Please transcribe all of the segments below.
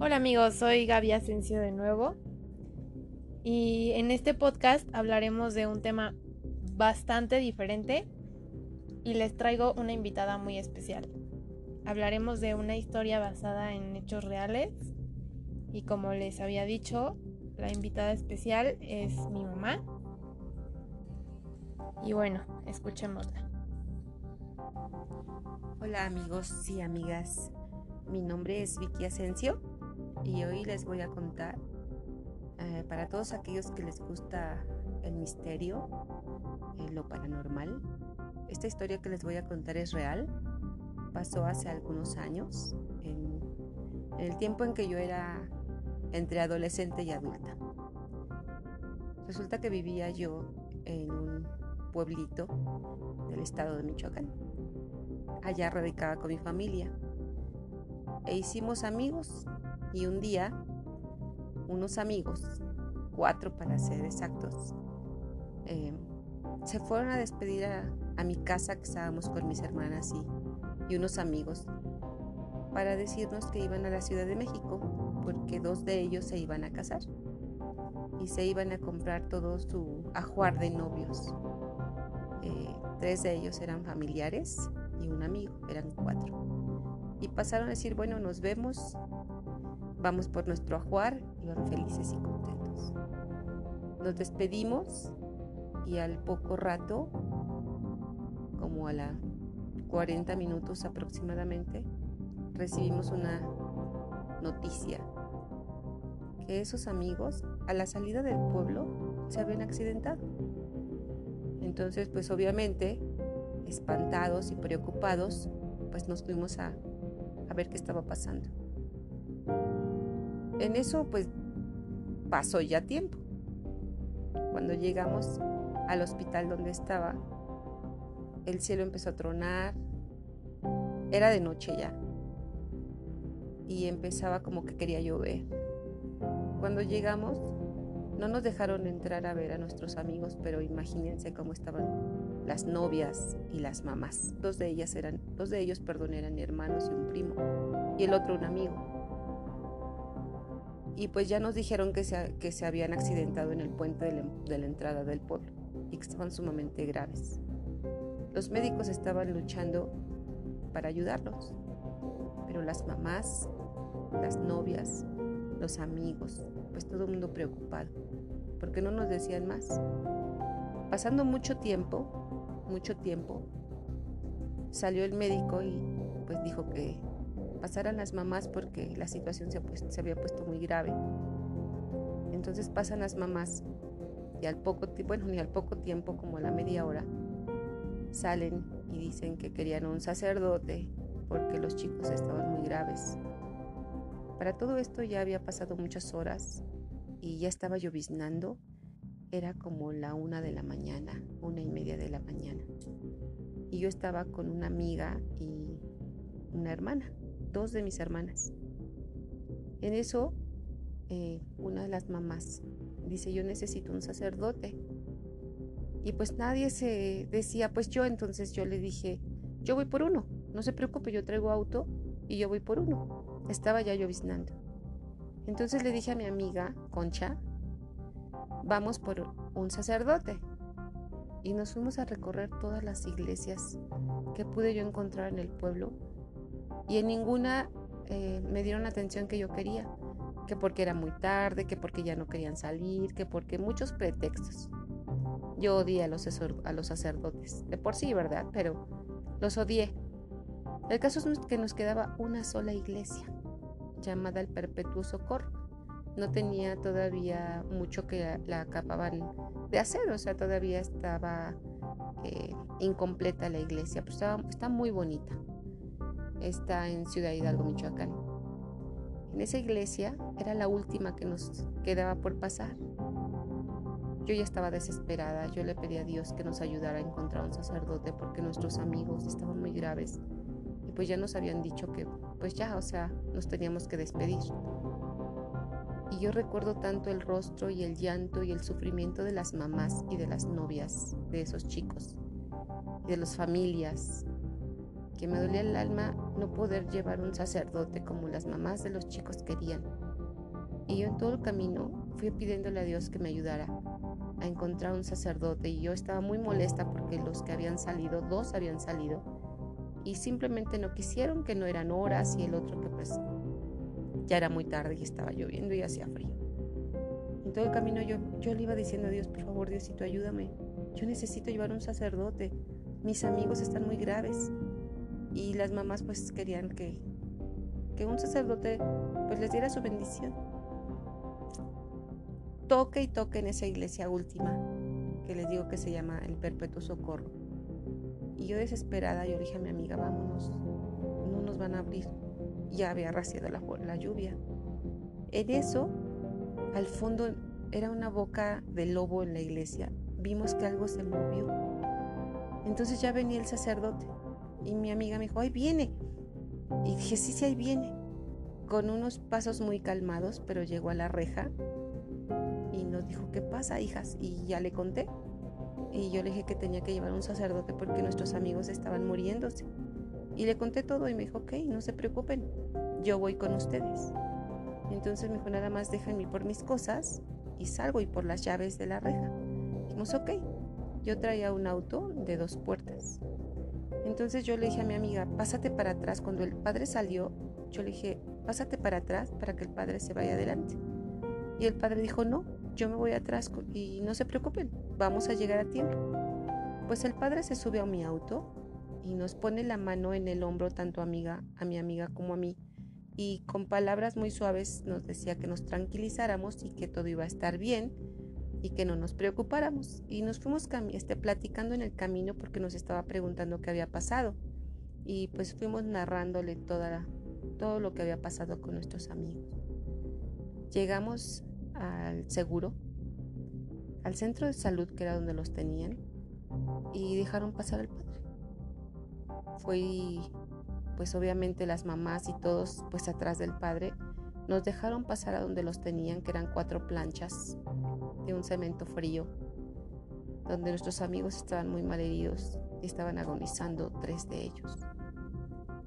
Hola amigos, soy Gaby Asensio de nuevo y en este podcast hablaremos de un tema bastante diferente y les traigo una invitada muy especial. Hablaremos de una historia basada en hechos reales y como les había dicho, la invitada especial es mi mamá. Y bueno, escuchémosla. Hola amigos y amigas, mi nombre es Vicky Asensio y hoy les voy a contar eh, para todos aquellos que les gusta el misterio, eh, lo paranormal. Esta historia que les voy a contar es real, pasó hace algunos años, en el tiempo en que yo era entre adolescente y adulta. Resulta que vivía yo en un pueblito del estado de Michoacán. Allá radicaba con mi familia. E hicimos amigos y un día unos amigos, cuatro para ser exactos, eh, se fueron a despedir a, mi casa que estábamos con mis hermanas y, y unos amigos para decirnos que iban a la Ciudad de México porque dos de ellos se iban a casar y se iban a comprar todo su ajuar de novios. Eh, tres de ellos eran familiares y un amigo, eran cuatro. Y pasaron a decir, bueno, nos vemos, vamos por nuestro ajuar, iban felices y contentos. Nos despedimos y al poco rato, como a la 40 minutos aproximadamente, recibimos una noticia que esos amigos a la salida del pueblo se habían accidentado. Entonces, pues obviamente, espantados y preocupados, pues nos fuimos a, a ver qué estaba pasando. En eso, pues pasó ya tiempo. Cuando llegamos al hospital donde estaba, el cielo empezó a tronar, era de noche ya, y empezaba como que quería llover. Cuando llegamos, no nos dejaron entrar a ver a nuestros amigos, pero imagínense cómo estaban las novias y las mamás. Dos de ellas eran, dos de ellos, perdón, eran hermanos y un primo, y el otro un amigo. Y pues ya nos dijeron que se, que se habían accidentado en el puente de la, entrada del pueblo y que estaban sumamente graves. Los médicos estaban luchando para ayudarlos, pero las mamás las novias, los amigos, pues todo el mundo preocupado, porque no nos decían más. Pasando mucho tiempo, mucho tiempo, salió el médico y pues dijo que pasaran las mamás porque la situación se, había puesto muy grave. Entonces pasan las mamás y al poco tiempo, bueno, ni al poco tiempo, como a la media hora, salen y dicen que querían un sacerdote porque los chicos estaban muy graves. Para todo esto ya había pasado muchas horas y ya estaba lloviznando. Era como la una de la mañana, una y media de la mañana. Y yo estaba con una amiga y una hermana, dos de mis hermanas. En eso, eh, una de las mamás dice, yo necesito un sacerdote. Y pues nadie se decía, pues yo, entonces yo le dije, yo voy por uno, no se preocupe, yo traigo auto y yo voy por uno. Estaba ya lloviznando. Entonces le dije a mi amiga, Concha, vamos por un sacerdote. Y nos fuimos a recorrer todas las iglesias que pude yo encontrar en el pueblo. Y en ninguna eh, me dieron la atención que yo quería. Que porque era muy tarde, que porque ya no querían salir, que porque muchos pretextos. Yo odié a los, a los sacerdotes. De por sí, ¿verdad? Pero los odié. El caso es que nos quedaba una sola iglesia llamada el Perpetuo Socorro. No tenía todavía mucho que la acababan de hacer, o sea, todavía estaba eh, incompleta la iglesia, pero está muy bonita. Está en Ciudad Hidalgo, Michoacán. En esa iglesia era la última que nos quedaba por pasar. Yo ya estaba desesperada, yo le pedí a Dios que nos ayudara a encontrar un sacerdote porque nuestros amigos estaban muy graves y pues ya nos habían dicho que pues ya, o sea, nos teníamos que despedir. Y yo recuerdo tanto el rostro y el llanto y el sufrimiento de las mamás y de las novias de esos chicos, y de las familias. que me dolía el alma no poder llevar un sacerdote como las mamás de los chicos querían. Y yo en todo el camino fui pidiéndole a Dios que me ayudara a encontrar un sacerdote y yo estaba muy molesta porque los que habían salido, dos habían salido y simplemente no quisieron, que no eran horas y el otro que pues ya era muy tarde y estaba lloviendo y hacía frío. En todo el camino yo, yo le iba diciendo a Dios, por favor Diosito, ayúdame. Yo necesito llevar un sacerdote. Mis amigos están muy graves. Y las mamás pues querían que, que un sacerdote pues les diera su bendición. Toque y toque en esa iglesia última, que les digo que se llama el Perpetuo Socorro. Y yo desesperada, yo dije a mi amiga, vámonos, no nos van a abrir. Ya había raciado la, la lluvia. En eso al fondo era una boca de lobo en la iglesia. Vimos que algo se movió. Entonces ya venía el sacerdote y mi amiga me dijo, ahí viene. Y dije, sí, sí, ahí viene. Con unos pasos muy calmados, pero llegó a la reja y nos dijo, ¿qué pasa, hijas? Y ya le conté. Y yo le dije que tenía que llevar un sacerdote porque nuestros amigos estaban muriéndose. Y le conté todo y me dijo, ok, no se preocupen, yo voy con ustedes. Entonces me dijo, nada más déjenme por mis cosas y salgo y por las llaves de la reja. Dijimos, ok. Yo traía un auto de dos puertas. Entonces yo le dije a mi amiga, pásate para atrás. Cuando el padre salió, yo le dije, pásate para atrás para que el padre se vaya adelante. Y el padre dijo, no, yo me voy atrás y no se preocupen, vamos a llegar a tiempo. Pues el padre se sube a mi auto y nos pone la mano en el hombro tanto amiga, a mi amiga como a mí y con palabras muy suaves nos decía que nos tranquilizáramos y que todo iba a estar bien y que no nos preocupáramos. Y nos fuimos este, platicando en el camino porque nos estaba preguntando qué había pasado. Y pues fuimos narrándole toda todo lo que había pasado con nuestros amigos. Llegamos al seguro, al centro de salud que era donde los tenían, y dejaron pasar al padre. Fue pues obviamente las mamás y todos pues atrás del padre nos dejaron pasar a donde los tenían, que eran cuatro planchas de un cemento frío, donde nuestros amigos estaban muy mal heridos y estaban agonizando tres de ellos.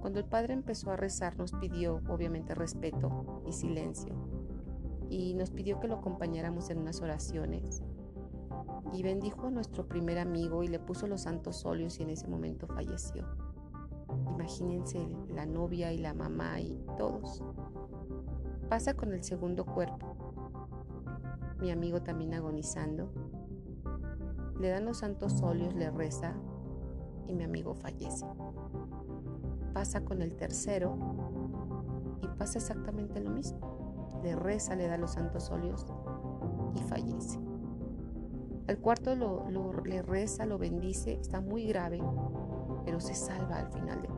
Cuando el padre empezó a rezar nos pidió obviamente respeto y silencio y nos pidió que lo acompañáramos en unas oraciones y bendijo a nuestro primer amigo y le puso los santos óleos y en ese momento falleció. Imagínense la novia y la mamá y todos. Pasa con el segundo cuerpo. Mi amigo también agonizando. Le dan los santos óleos, le reza y mi amigo fallece. Pasa con el tercero y pasa exactamente lo mismo. Le reza, le da los santos óleos y fallece. El cuarto lo, le reza, lo bendice, está muy grave, pero se salva al final de.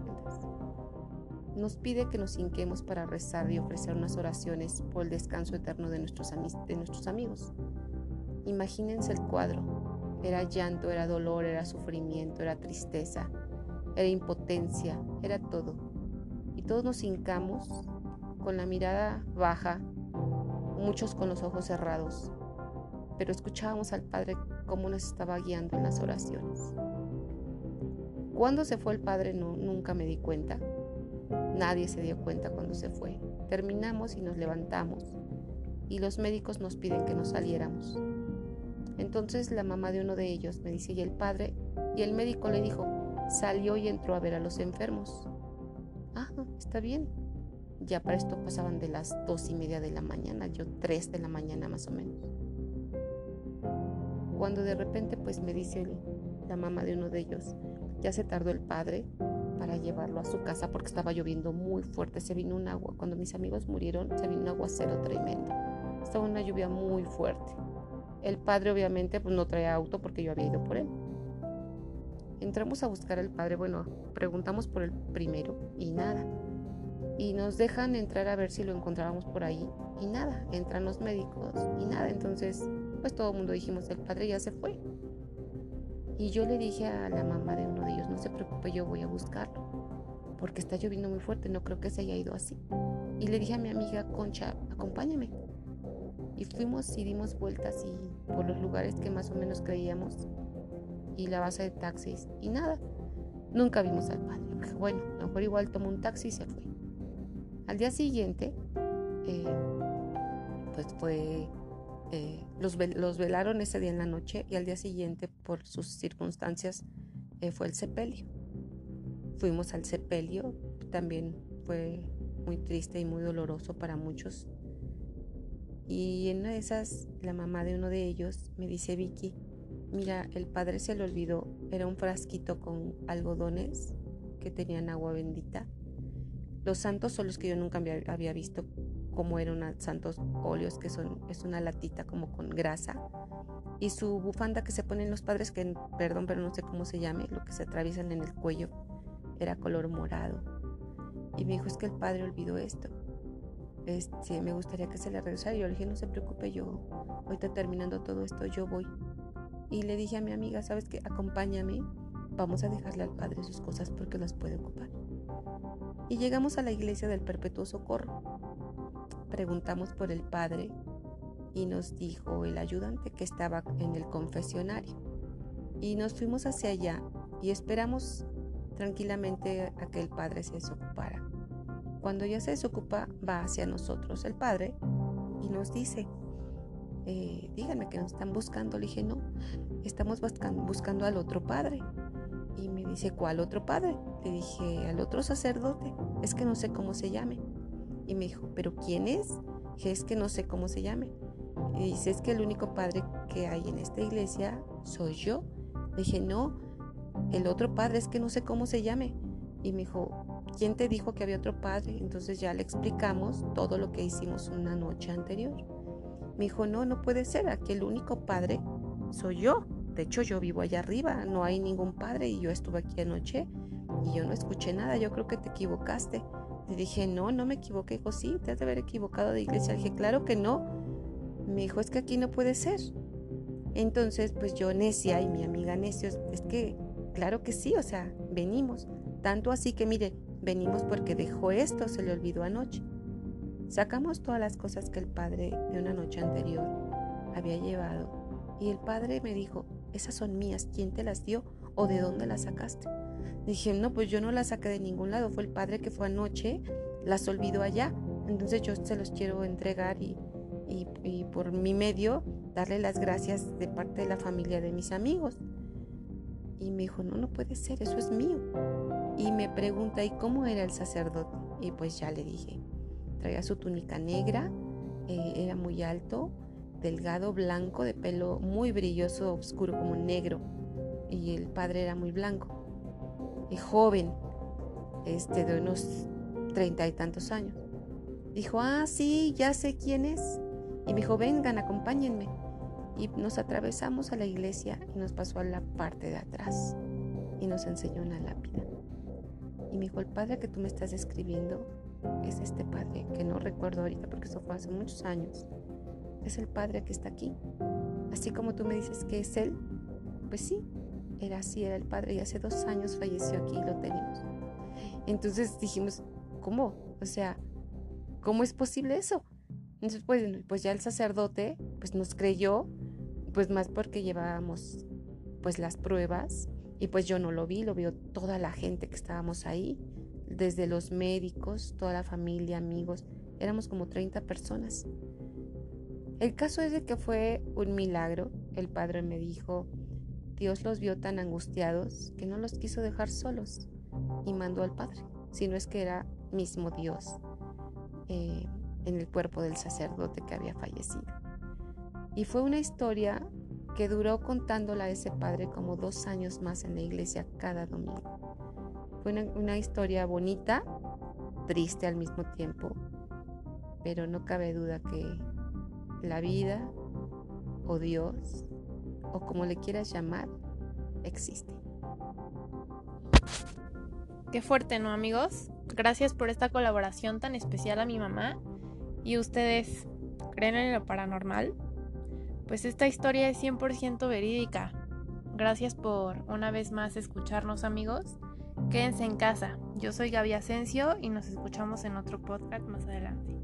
Nos pide que nos hinquemos para rezar y ofrecer unas oraciones por el descanso eterno de nuestros, de nuestros amigos. Imagínense el cuadro. Era llanto, era dolor, era sufrimiento, era tristeza, era impotencia, era todo. Y todos nos hincamos con la mirada baja, muchos con los ojos cerrados, pero escuchábamos al Padre cómo nos estaba guiando en las oraciones. Cuando se fue el padre no, nunca me di cuenta. Nadie se dio cuenta cuando se fue. Terminamos y nos levantamos y los médicos nos piden que nos saliéramos. Entonces la mamá de uno de ellos me dice, ¿y el padre? Y el médico le dijo, salió y entró a ver a los enfermos. Ah, está bien. Ya para esto pasaban de las dos y media de la mañana, yo tres de la mañana más o menos. Cuando de repente pues me dice la mamá de uno de ellos, ya se tardó el padre para llevarlo a su casa porque estaba lloviendo muy fuerte. Se vino un agua. Cuando mis amigos murieron, se vino un aguacero tremendo. Estaba una lluvia muy fuerte. El padre obviamente pues, no traía auto porque yo había ido por él. Entramos a buscar al padre, bueno, preguntamos por el primero y nada. Y nos dejan entrar a ver si lo encontrábamos por ahí y nada. Entran los médicos y nada. Entonces, pues todo el mundo dijimos, el padre ya se fue. Y yo le dije a la mamá de uno de ellos, no se preocupe, yo voy a buscarlo, porque está lloviendo muy fuerte, no creo que se haya ido así. Y le dije a mi amiga Concha, acompáñame. Y fuimos y dimos vueltas y por los lugares que más o menos creíamos y la base de taxis y nada. Nunca vimos al padre. Bueno, a lo mejor igual tomó un taxi y se fue. Al día siguiente, eh, pues fue, eh, los, los, velaron ese día en la noche y al día siguiente, por sus circunstancias, eh, fue el sepelio. Fuimos al sepelio, también fue muy triste y muy doloroso para muchos. Y en una de esas, la mamá de uno de ellos me dice, Vicky, mira, el padre se le olvidó, era un frasquito con algodones que tenían agua bendita. Los santos son los que yo nunca había visto como eran santos óleos, que son, es una latita como con grasa. Y su bufanda que se ponen los padres, que perdón, pero no sé cómo se llame, lo que se atraviesan en el cuello, era color morado. Y me dijo, es que el padre olvidó esto. Este, me gustaría que se le regresara. Yo le dije, no se preocupe, yo ahorita terminando todo esto, yo voy. Y le dije a mi amiga, ¿sabes qué? Acompáñame, vamos a dejarle al padre sus cosas porque las puede ocupar. Y llegamos a la iglesia del Perpetuo Socorro. Preguntamos por el padre y nos dijo el ayudante que estaba en el confesionario. Y nos fuimos hacia allá y esperamos tranquilamente a que el padre se desocupara. Cuando ya se desocupa, va hacia nosotros el padre y nos dice, eh, díganme que nos están buscando. Le dije, no, estamos buscando al otro padre. Y me dice, ¿cuál otro padre? Le dije, al otro sacerdote. Es que no sé cómo se llame. Y me dijo, ¿pero quién es? Dije, es que no sé cómo se llame. Y dice, es que el único padre que hay en esta iglesia soy yo. Dije, no, el otro padre es que no sé cómo se llame. Y me dijo, ¿quién te dijo que había otro padre? Entonces ya le explicamos todo lo que hicimos una noche anterior. Me dijo, no, no puede ser, aquí el único padre soy yo. De hecho, yo vivo allá arriba, no hay ningún padre y yo estuve aquí anoche y yo no escuché nada, yo creo que te equivocaste. Le dije, no, no me equivoqué. Dijo, sí, te has de haber equivocado de iglesia. Le dije, claro que no. Me dijo, es que aquí no puede ser. Entonces, pues yo necia y mi amiga necio, es que, claro que sí, o sea, venimos. Tanto así que, mire, venimos porque dejó esto, se le olvidó anoche. Sacamos todas las cosas que el padre de una noche anterior había llevado y el padre me dijo, esas son mías, ¿quién te las dio o de dónde las sacaste? Dije, no, pues yo no las saqué de ningún lado, fue el padre que fue anoche, las olvidó allá, entonces yo se los quiero entregar y, y, por mi medio darle las gracias de parte de la familia de mis amigos. Y me dijo, no, no puede ser, eso es mío. Y me pregunta, ¿y cómo era el sacerdote? Y pues ya le dije, Traía su túnica negra, eh, era muy alto, delgado, blanco, de pelo muy brilloso, oscuro, como negro. Y el padre era muy blanco. Y joven, este, de unos treinta y tantos años. Dijo, ah, sí, ya sé quién es. Y me dijo, vengan, acompáñenme. Y nos atravesamos a la iglesia y nos pasó a la parte de atrás. Y nos enseñó una lápida. Y me dijo, el padre que tú me estás describiendo es este padre que no recuerdo ahorita porque eso fue hace muchos años. Es el padre que está aquí. Así como tú me dices que es él, pues sí, era así, era el padre y hace dos años falleció aquí y lo tenemos. Entonces dijimos, ¿cómo? O sea, ¿cómo es posible eso? Entonces, pues, pues ya el sacerdote pues nos creyó, pues más porque llevábamos pues las pruebas y pues yo no lo vi, lo vio toda la gente que estábamos ahí desde los médicos, toda la familia, amigos, éramos como 30 personas. El caso es de que fue un milagro. El padre me dijo, Dios los vio tan angustiados que no los quiso dejar solos y mandó al padre, si no es que era mismo Dios eh, en el cuerpo del sacerdote que había fallecido. Y fue una historia que duró contándola a ese padre como dos años más en la iglesia cada domingo. Fue una, historia bonita, triste al mismo tiempo, pero no cabe duda que la vida o Dios o como le quieras llamar existe. Qué fuerte, ¿no, amigos? Gracias por esta colaboración tan especial a mi mamá. ¿Y ustedes creen en lo paranormal? Pues esta historia es 100% verídica. Gracias por una vez más escucharnos, amigos. Quédense en casa. Yo soy Gaby Asensio y nos escuchamos en otro podcast más adelante.